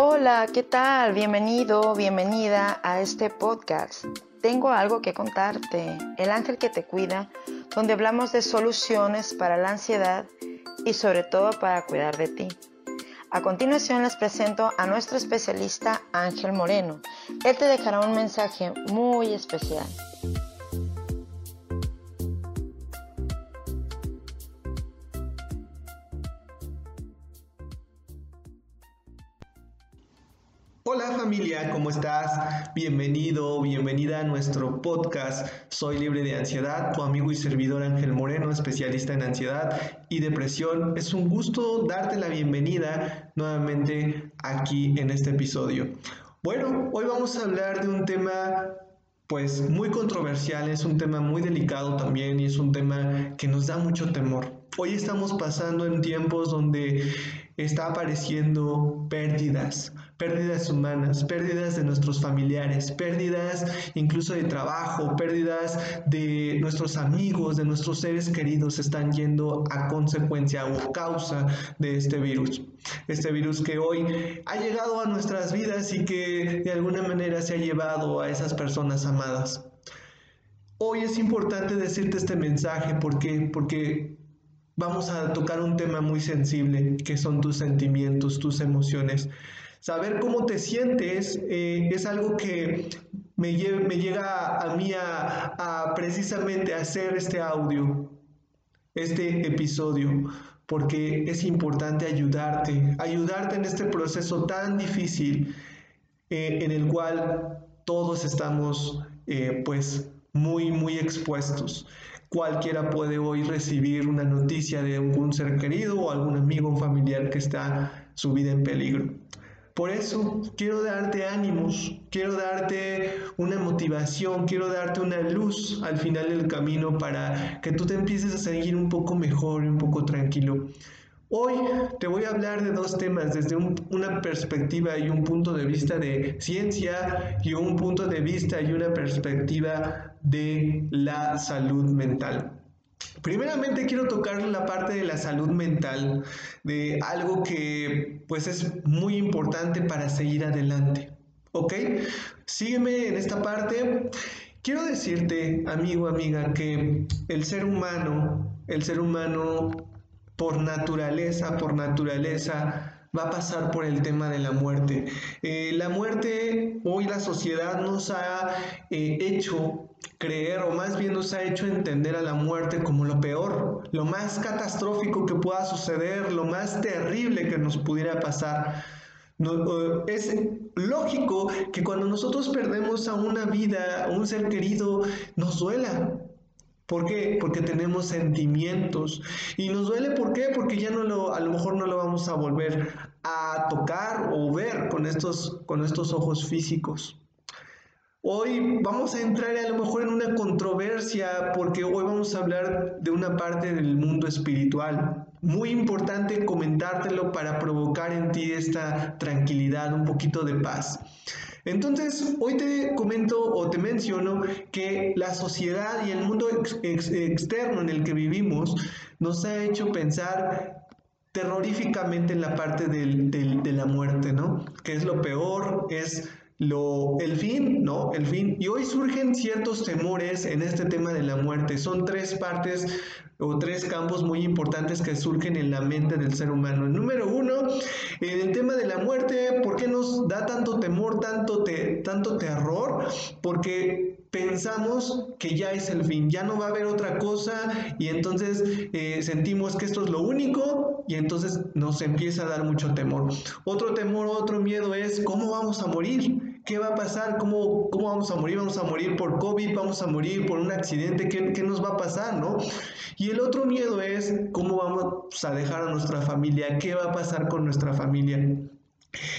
Hola, ¿qué tal? Bienvenido, bienvenida a este podcast. Tengo algo que contarte, El ángel que te cuida, donde hablamos de soluciones para la ansiedad y sobre todo para cuidar de ti. A continuación les presento a nuestro especialista Ángel Moreno. Él te dejará un mensaje muy especial. ¿Cómo estás? Bienvenido, bienvenida a nuestro podcast Soy libre de ansiedad, tu amigo y servidor Ángel Moreno, especialista en ansiedad y depresión. Es un gusto darte la bienvenida nuevamente aquí en este episodio. Bueno, hoy vamos a hablar de un tema pues muy controversial, es un tema muy delicado también y es un tema que nos da mucho temor. Hoy estamos pasando en tiempos donde está apareciendo pérdidas, pérdidas humanas, pérdidas de nuestros familiares, pérdidas incluso de trabajo, pérdidas de nuestros amigos, de nuestros seres queridos están yendo a consecuencia o causa de este virus. Este virus que hoy ha llegado a nuestras vidas y que de alguna manera se ha llevado a esas personas amadas. Hoy es importante decirte este mensaje porque porque vamos a tocar un tema muy sensible que son tus sentimientos, tus emociones. Saber cómo te sientes eh, es algo que me, llega a mí a, precisamente hacer este audio, este episodio, porque es importante ayudarte, ayudarte en este proceso tan difícil eh, en el cual todos estamos eh, pues muy, muy expuestos. Cualquiera puede hoy recibir una noticia de algún ser querido o algún amigo o familiar que está su vida en peligro. Por eso quiero darte ánimos, quiero darte una motivación, quiero darte una luz al final del camino para que tú te empieces a seguir un poco mejor y un poco tranquilo. Hoy te voy a hablar de dos temas desde una perspectiva y un punto de vista de ciencia y un punto de vista y una perspectiva de la salud mental. Primeramente quiero tocar la parte de la salud mental, de algo que pues es muy importante para seguir adelante. ¿Ok? Sígueme en esta parte. Quiero decirte, amigo, amiga, que el ser humano, el ser humano por naturaleza, por naturaleza, va a pasar por el tema de la muerte. Eh, la muerte, hoy la sociedad nos ha eh, hecho creer, o más bien nos ha hecho entender a la muerte como lo peor, lo más catastrófico que pueda suceder, lo más terrible que nos pudiera pasar. No, es lógico que cuando nosotros perdemos a una vida, a un ser querido, nos duela, ¿Por qué? Porque tenemos sentimientos. Y nos duele, ¿por qué? Porque ya no lo, a lo mejor no lo vamos a volver a tocar o ver con estos, con estos ojos físicos. Hoy vamos a entrar a lo mejor en una controversia porque hoy vamos a hablar de una parte del mundo espiritual. Muy importante comentártelo para provocar en ti esta tranquilidad, un poquito de paz. Entonces, hoy te comento o te menciono que la sociedad y el mundo externo en el que vivimos nos ha hecho pensar terroríficamente en la parte de la muerte, ¿no? Que es lo peor, es lo, el fin, ¿no? El fin. Y hoy surgen ciertos temores en este tema de la muerte. Son tres partes o tres campos muy importantes que surgen en la mente del ser humano. El número uno, en el tema de la muerte, ¿por qué nos da tanto temor, tanto, te, tanto terror? Porque pensamos que ya es el fin, ya no va a haber otra cosa y entonces eh, sentimos que esto es lo único y entonces nos empieza a dar mucho temor. Otro temor, otro miedo es cómo vamos a morir. ¿Qué va a pasar? ¿Cómo, ¿Cómo vamos a morir? ¿Vamos a morir por COVID? ¿Vamos a morir por un accidente? ¿Qué, qué nos va a pasar? ¿no? Y el otro miedo es cómo vamos a dejar a nuestra familia, qué va a pasar con nuestra familia.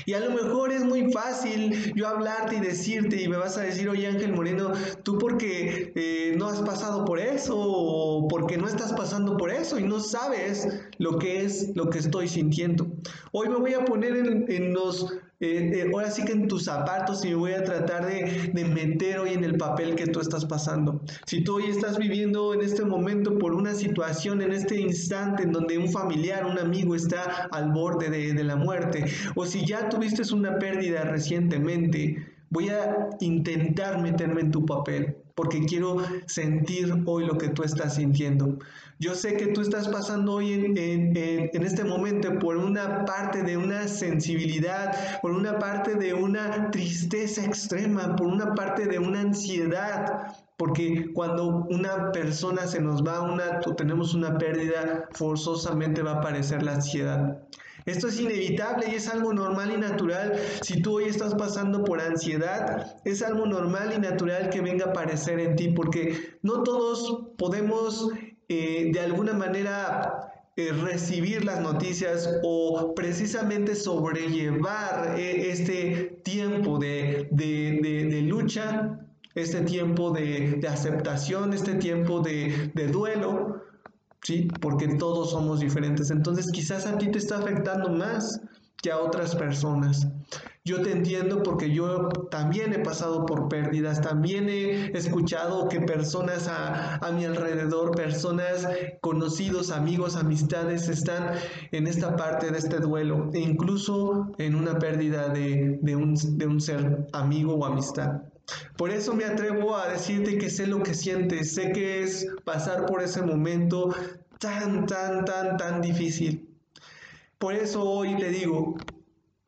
Y a lo mejor es muy fácil yo hablarte y decirte y me vas a decir, oye Ángel Moreno, tú porque eh, no has pasado por eso o porque no estás pasando por eso y no sabes lo que es lo que estoy sintiendo. Hoy me voy a poner en, los eh, eh, ahora sí que en tus zapatos y voy a tratar de, de, meter hoy en el papel que tú estás pasando. Si tú hoy estás viviendo en este momento por una situación, en este instante en donde un familiar, un amigo está al borde de, de la muerte, o si ya tuviste una pérdida recientemente, voy a intentar meterme en tu papel porque quiero sentir hoy lo que tú estás sintiendo. Yo sé que tú estás pasando hoy en, en, este momento por una parte de una sensibilidad, por una parte de una tristeza extrema, por una parte de una ansiedad, porque cuando una persona se nos va, una, tenemos una pérdida, forzosamente va a aparecer la ansiedad. Esto es inevitable y es algo normal y natural. Si tú hoy estás pasando por ansiedad, es algo normal y natural que venga a aparecer en ti, porque no todos podemos eh, de alguna manera eh, recibir las noticias o precisamente sobrellevar eh, este tiempo de, de, lucha, este tiempo de, aceptación, este tiempo de, duelo. ¿sí? Porque todos somos diferentes. Entonces quizás a ti te está afectando más que a otras personas. Yo te entiendo porque yo también he pasado por pérdidas, también he escuchado que personas a, mi alrededor, personas conocidos, amigos, amistades, están en esta parte de este duelo e incluso en una pérdida de, un, de un ser amigo o amistad. Por eso me atrevo a decirte que sé lo que sientes, sé que es pasar por ese momento tan, tan, tan, tan difícil. Por eso hoy le digo,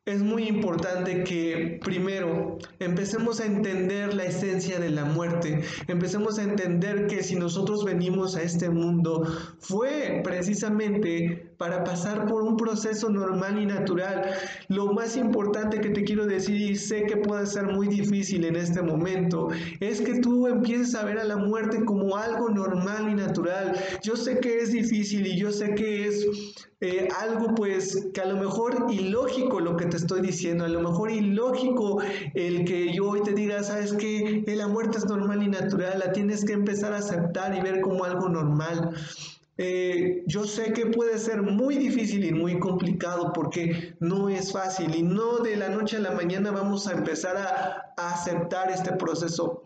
es muy importante que primero empecemos a entender la esencia de la muerte, empecemos a entender que si nosotros venimos a este mundo fue precisamente para pasar por un proceso normal y natural. Lo más importante que te quiero decir y sé que puede ser muy difícil en este momento es que tú empieces a ver a la muerte como algo normal y natural. Yo sé que es difícil y yo sé que es eh, algo pues que a lo mejor ilógico lo que te estoy diciendo, a lo mejor ilógico el que yo hoy te diga, sabes que la muerte es normal y natural, la tienes que empezar a aceptar y ver como algo normal. Eh, yo sé que puede ser muy difícil y muy complicado porque no es fácil y no de la noche a la mañana vamos a empezar a, aceptar este proceso.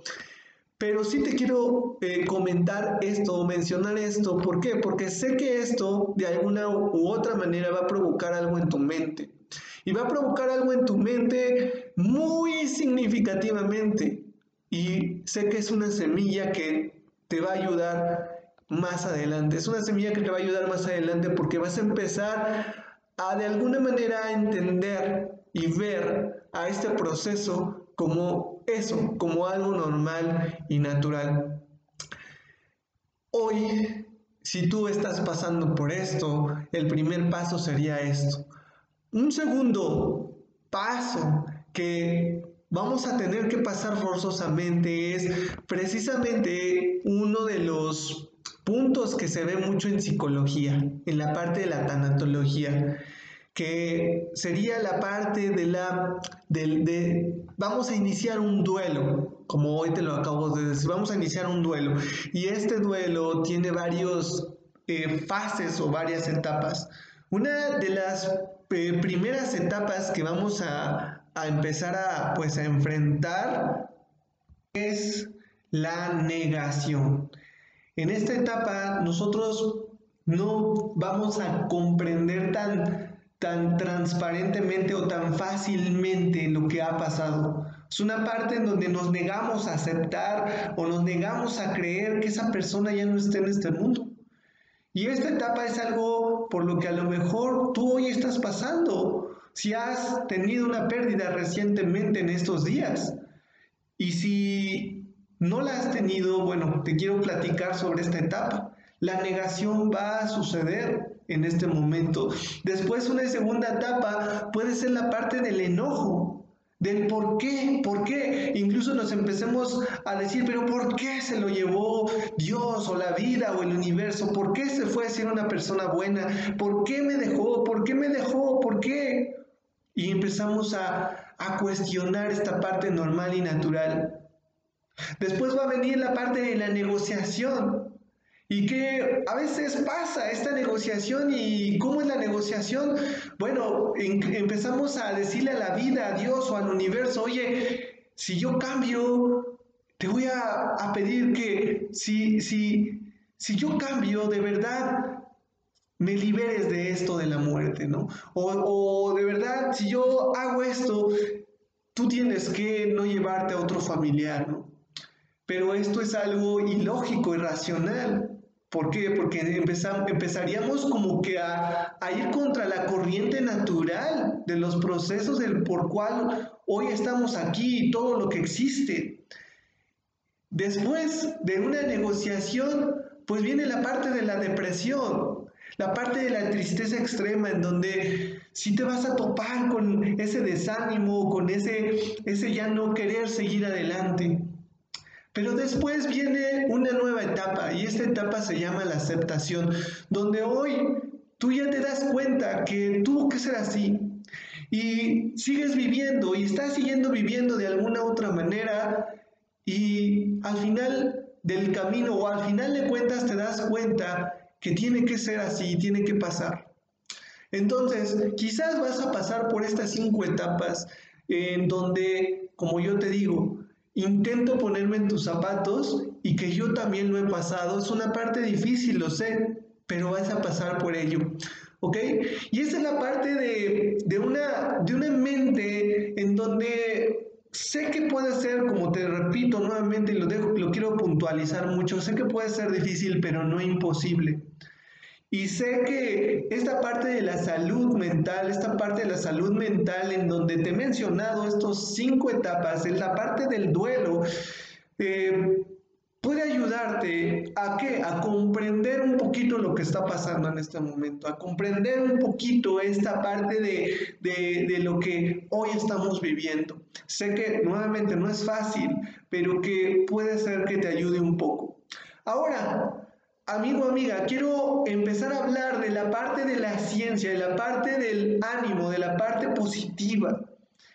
Pero sí te quiero eh, comentar esto, mencionar esto. ¿Por qué? Porque sé que esto de alguna u otra manera va a provocar algo en tu mente. Y va a provocar algo en tu mente muy significativamente. Y sé que es una semilla que te va a ayudar más adelante. Es una semilla que te va a ayudar más adelante porque vas a empezar a de alguna manera entender y ver a este proceso como eso como algo normal y natural. Hoy, si tú estás pasando por esto, el primer paso sería esto. Un segundo paso que vamos a tener que pasar forzosamente es precisamente uno de los puntos que se ve mucho en psicología, en la parte de la tanatología que sería la parte de la, de, vamos a iniciar un duelo, como hoy te lo acabo de decir, vamos a iniciar un duelo. Y este duelo tiene varios eh, fases o varias etapas. Una de las eh, primeras etapas que vamos a, a empezar a, pues, a enfrentar es la negación. En esta etapa nosotros no vamos a comprender tan tan transparentemente o tan fácilmente lo que ha pasado. Es una parte en donde nos negamos a aceptar o nos negamos a creer que esa persona ya no esté en este mundo. Y esta etapa es algo por lo que a lo mejor tú hoy estás pasando. Si has tenido una pérdida recientemente en estos días. Y si no la has tenido, bueno, te quiero platicar sobre esta etapa. La negación va a suceder en este momento. Después una segunda etapa puede ser la parte del enojo, del por qué, por qué. Incluso nos empecemos a decir, pero ¿por qué se lo llevó Dios o la vida o el universo? ¿Por qué se fue a ser una persona buena? ¿Por qué me dejó? ¿Por qué me dejó? ¿Por qué? Y empezamos a, a cuestionar esta parte normal y natural. Después va a venir la parte de la negociación. Y que a veces pasa esta negociación y cómo es la negociación bueno, empezamos a decirle a la vida, a Dios o al universo, oye, si yo cambio, te voy a, pedir que si, si, si yo cambio, de verdad, me liberes de esto de la muerte, ¿no? O, o, de verdad, si yo hago esto, tú tienes que no llevarte a otro familiar, ¿no? Pero esto es algo ilógico, irracional. ¿Por qué? Porque empezaríamos como que a, a, ir contra la corriente natural de los procesos del, por cual hoy estamos aquí y todo lo que existe. Después de una negociación, pues viene la parte de la depresión, la parte de la tristeza extrema en donde si te vas a topar con ese desánimo, con ese, ese ya no querer seguir adelante. Pero después viene una nueva etapa y esta etapa se llama la aceptación, donde hoy tú ya te das cuenta que tuvo que ser así y sigues viviendo y estás siguiendo viviendo de alguna otra manera y al final del camino o al final de cuentas te das cuenta que tiene que ser así, tiene que pasar. Entonces, quizás vas a pasar por estas cinco etapas en donde, como yo te digo, Intento ponerme en tus zapatos y que yo también lo he pasado. Es una parte difícil, lo sé, pero vas a pasar por ello. ¿Ok? Y esa es la parte de, una, de una mente en donde sé que puede ser, como te repito nuevamente y lo, dejo, lo quiero puntualizar mucho, sé que puede ser difícil, pero no imposible. Y sé que esta parte de la salud mental, esta parte de la salud mental en donde te he mencionado estos cinco etapas, en la parte del duelo, eh, puede ayudarte a qué? A comprender un poquito lo que está pasando en este momento, a comprender un poquito esta parte de, de lo que hoy estamos viviendo. Sé que nuevamente no es fácil, pero que puede ser que te ayude un poco. Ahora, Amigo, amiga, quiero empezar a hablar de la parte de la ciencia, de la parte del ánimo, de la parte positiva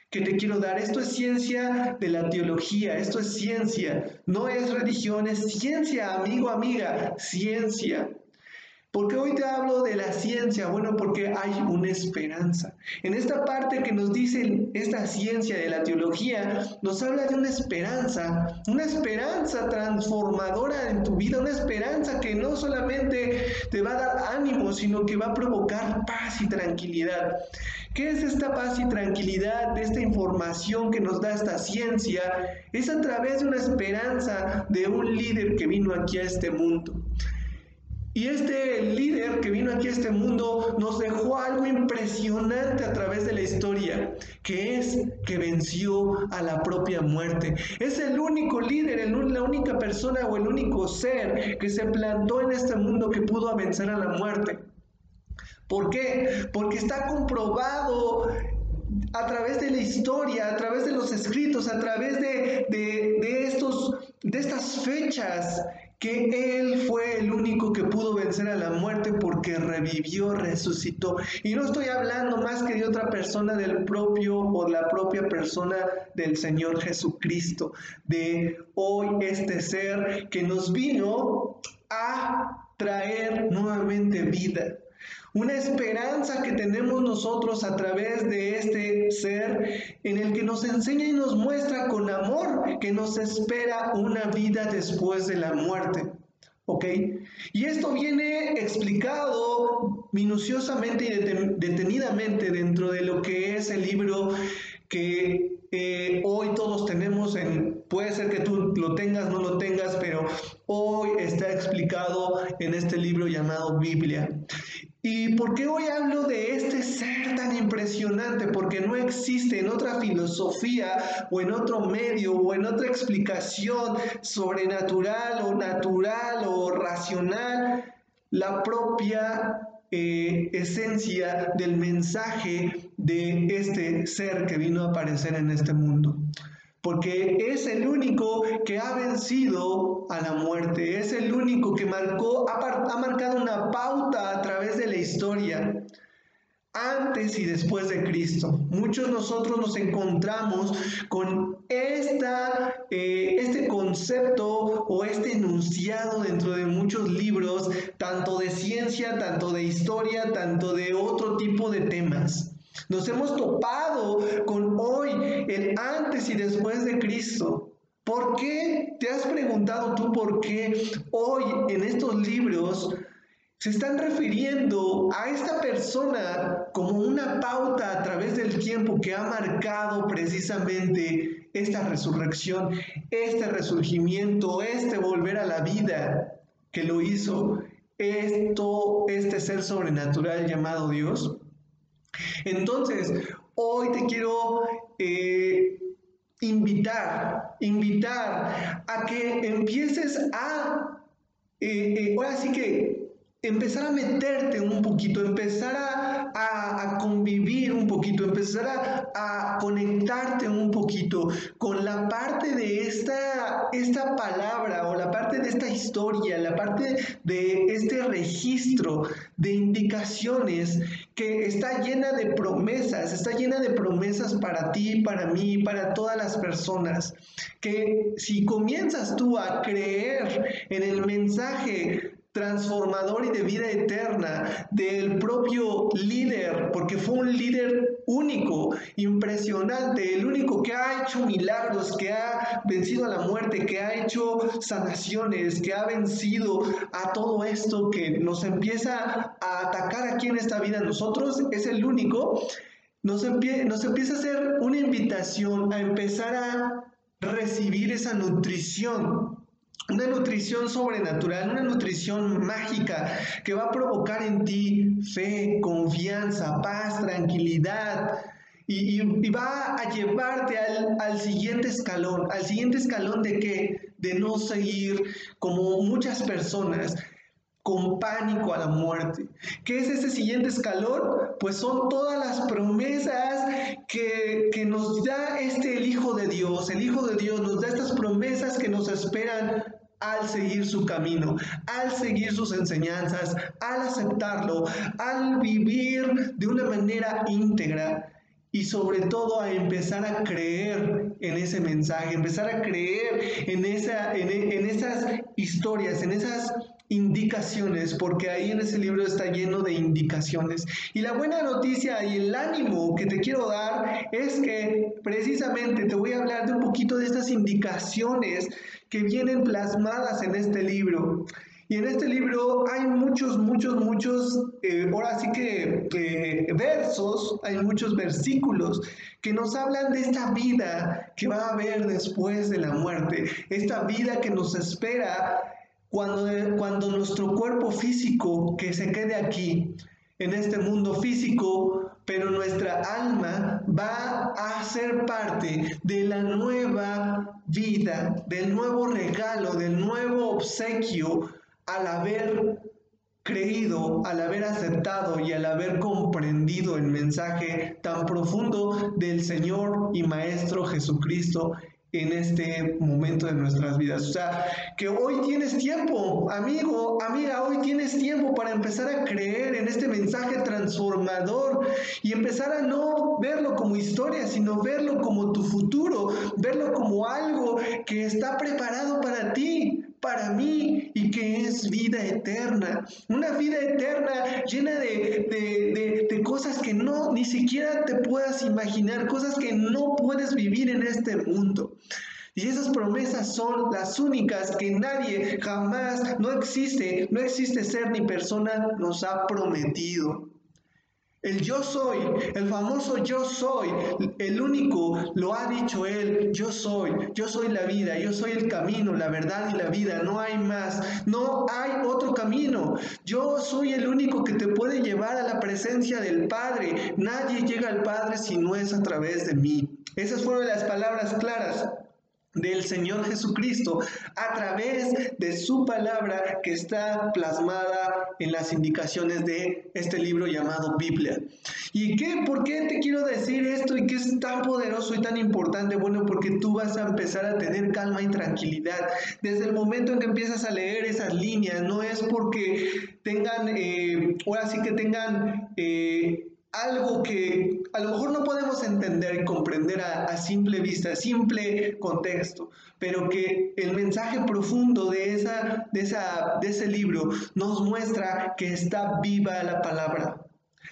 que te quiero dar. Esto es ciencia de la teología, esto es ciencia, no es religión, es ciencia, amigo, amiga, ciencia. ¿Por qué hoy te hablo de la ciencia? Bueno, porque hay una esperanza. En esta parte que nos dice esta ciencia de la teología, nos habla de una esperanza, una esperanza transformadora en tu vida, una esperanza que no solamente te va a dar ánimo, sino que va a provocar paz y tranquilidad. ¿Qué es esta paz y tranquilidad esta información que nos da esta ciencia? Es a través de una esperanza de un líder que vino aquí a este mundo. Y este líder que vino aquí a este mundo nos dejó algo impresionante a través de la historia, que es que venció a la propia muerte. Es el único líder, la única persona o el único ser que se plantó en este mundo que pudo vencer a la muerte. ¿Por qué? Porque está comprobado a través de la historia, a través de los escritos, a través de, de, estos, de estas fechas que Él fue el único que pudo vencer a la muerte porque revivió, resucitó. Y no estoy hablando más que de otra persona del propio o la propia persona del Señor Jesucristo, de hoy este ser que nos vino a traer nuevamente vida. Una esperanza que tenemos nosotros a través de este ser en el que nos enseña y nos muestra con amor que nos espera una vida después de la muerte. ¿Ok? Y esto viene explicado minuciosamente y detenidamente dentro de lo que es el libro que eh, hoy todos tenemos en, puede ser que tú lo tengas, no lo tengas, pero hoy está explicado en este libro llamado Biblia. ¿Y por qué hoy hablo de este ser tan impresionante? Porque no existe en otra filosofía o en otro medio o en otra explicación sobrenatural o natural o racional la propia eh, esencia del mensaje de este ser que vino a aparecer en este mundo porque es el único que ha vencido a la muerte, es el único que marcó, ha, marcado una pauta a través de la historia, antes y después de Cristo. Muchos nosotros nos encontramos con esta, eh, este concepto o este enunciado dentro de muchos libros, tanto de ciencia, tanto de historia, tanto de otro tipo de temas. Nos hemos topado con hoy, el antes y después de Cristo. ¿Por qué? ¿Te has preguntado tú por qué hoy en estos libros se están refiriendo a esta persona como una pauta a través del tiempo que ha marcado precisamente esta resurrección, este resurgimiento, este volver a la vida que lo hizo esto, este ser sobrenatural llamado Dios? Entonces, hoy te quiero eh, invitar, invitar a que empieces a, eh, eh, ahora sí que empezar a meterte un poquito, empezar a, a, convivir un poquito, empezar a, a, conectarte un poquito con la parte de esta, esta palabra o la parte de esta historia, la parte de este registro de indicaciones que está llena de promesas, está llena de promesas para ti, para mí, para todas las personas, que si comienzas tú a creer en el mensaje transformador y de vida eterna del propio líder, porque fue un líder único, impresionante, el único que ha hecho milagros, que ha vencido a la muerte, que ha hecho sanaciones, que ha vencido a todo esto que nos empieza a atacar aquí en esta vida. Nosotros es el único. Nos, nos empieza a hacer una invitación a empezar a recibir esa nutrición una nutrición sobrenatural, una nutrición mágica que va a provocar en ti fe, confianza, paz, tranquilidad. Y, va a llevarte al, al, siguiente escalón, al siguiente escalón de que, de no seguir como muchas personas con pánico a la muerte. ¿Qué es ese siguiente escalón? Pues son todas las promesas que, que, nos da este el Hijo de Dios. El Hijo de Dios nos da estas promesas que nos esperan al seguir su camino, al seguir sus enseñanzas, al aceptarlo, al vivir de una manera íntegra y sobre todo a empezar a creer en ese mensaje, empezar a creer en, esa, en, en esas historias, en esas indicaciones, porque ahí en ese libro está lleno de indicaciones. Y la buena noticia y el ánimo que te quiero dar es que precisamente te voy a hablar de un poquito de estas indicaciones que vienen plasmadas en este libro. Y en este libro hay muchos, muchos, muchos, eh, ahora sí que eh, versos, hay muchos versículos que nos hablan de esta vida que va a haber después de la muerte, esta vida que nos espera cuando, cuando nuestro cuerpo físico que se quede aquí, en este mundo físico, pero nuestra alma va a ser parte de la nueva vida, del nuevo regalo, del nuevo obsequio al haber creído, al haber aceptado y al haber comprendido el mensaje tan profundo del Señor y Maestro Jesucristo en este momento de nuestras vidas. O sea, que hoy tienes tiempo, amigo, amiga, hoy tienes tiempo para empezar a creer en este mensaje transformador y empezar a no verlo como historia, sino verlo como tu futuro, verlo como algo que está preparado para ti, para mí y que vida eterna. Una vida eterna llena de, de, de, cosas que no ni siquiera te puedas imaginar, cosas que no puedes vivir en este mundo. Y esas promesas son las únicas que nadie jamás, no existe, no existe ser ni persona nos ha prometido. El yo soy, el famoso yo soy, el único, lo ha dicho él, yo soy, yo soy la vida, yo soy el camino, la verdad y la vida, no hay más, no hay otro camino. Yo soy el único que te puede llevar a la presencia del Padre. Nadie llega al Padre si no es a través de mí. Esas fueron las palabras claras del Señor Jesucristo a través de su palabra que está plasmada en las indicaciones de este libro llamado Biblia. ¿Y qué? ¿Por qué te quiero decir esto y qué es tan poderoso y tan importante? Bueno, porque tú vas a empezar a tener calma y tranquilidad. Desde el momento en que empiezas a leer esas líneas, no es porque tengan, eh, ahora sí que tengan... Eh, algo que a lo mejor no podemos entender y comprender a, simple vista, a simple contexto, pero que el mensaje profundo de, esa, de, esa, de ese libro nos muestra que está viva la palabra,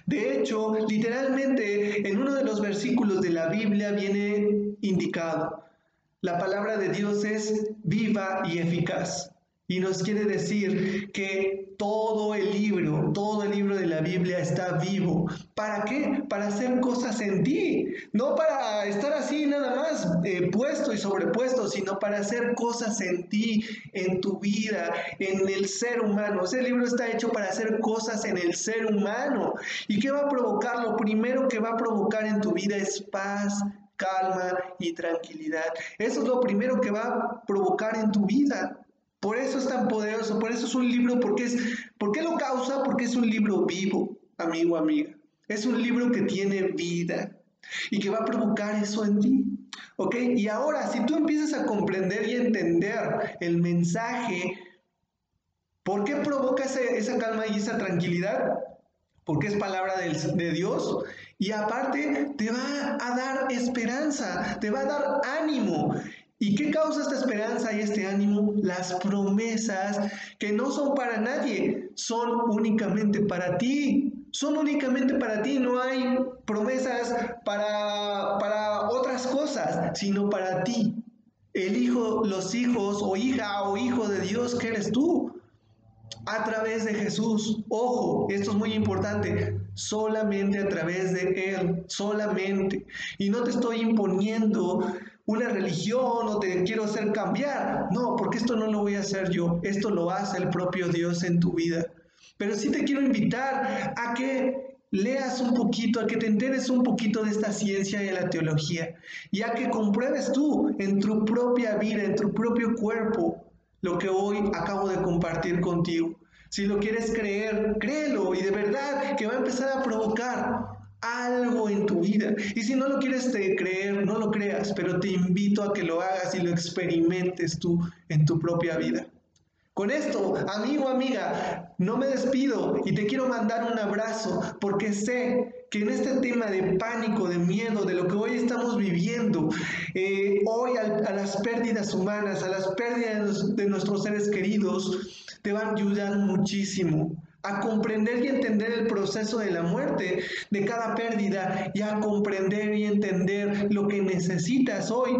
De hecho, literalmente en uno de los versículos de la Biblia viene indicado, la palabra de Dios es viva y eficaz. Y nos quiere decir que todo el libro, todo el libro de la Biblia está vivo. ¿Para qué? Para hacer cosas en ti. No para estar así nada más eh, puesto y sobrepuesto, sino para hacer cosas en ti, en tu vida, en el ser humano. Ese libro está hecho para hacer cosas en el ser humano. ¿Y qué va a provocar? Lo primero que va a provocar en tu vida es paz, calma y tranquilidad. Eso es lo primero que va a provocar en tu vida. Por eso es tan poderoso, por eso es un libro, porque es, ¿por qué lo causa? Porque es un libro vivo, amigo, amiga. Es un libro que tiene vida y que va a provocar eso en ti. ¿Ok? Y ahora, si tú empiezas a comprender y entender el mensaje, ¿por qué provoca esa calma y esa tranquilidad? Porque es palabra de, de Dios y aparte te va a dar esperanza, te va a dar ánimo. ¿Y qué causa esta esperanza y este ánimo? Las promesas que no son para nadie, son únicamente para ti. Son únicamente para ti, no hay promesas para, para otras cosas, sino para ti. El hijo, los hijos o hija o hijo de Dios que eres tú. A través de Jesús. Ojo, esto es muy importante. Solamente a través de Él. Solamente. Y no te estoy imponiendo una religión o te quiero hacer cambiar. No, porque esto no lo voy a hacer yo, esto lo hace el propio Dios en tu vida. Pero sí te quiero invitar a que leas un poquito, a que te enteres un poquito de esta ciencia y de la teología, y a que compruebes tú en tu propia vida, en tu propio cuerpo, lo que hoy acabo de compartir contigo. Si lo quieres creer, créelo y de verdad que va a empezar a provocar algo en tu vida. Y si no lo quieres creer, no lo creas, pero te invito a que lo hagas y lo experimentes tú en tu propia vida. Con esto, amigo, amiga, no me despido y te quiero mandar un abrazo porque sé que en este tema de pánico, de miedo, de lo que hoy estamos viviendo, eh, hoy a, las pérdidas humanas, a las pérdidas de nuestros seres queridos, te van a ayudar muchísimo a comprender y entender el proceso de la muerte, de cada pérdida, y a comprender y entender lo que necesitas hoy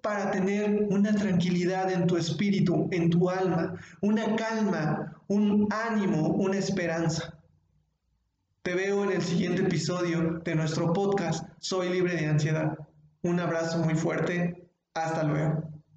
para tener una tranquilidad en tu espíritu, en tu alma, una calma, un ánimo, una esperanza. Te veo en el siguiente episodio de nuestro podcast Soy libre de ansiedad. Un abrazo muy fuerte. Hasta luego.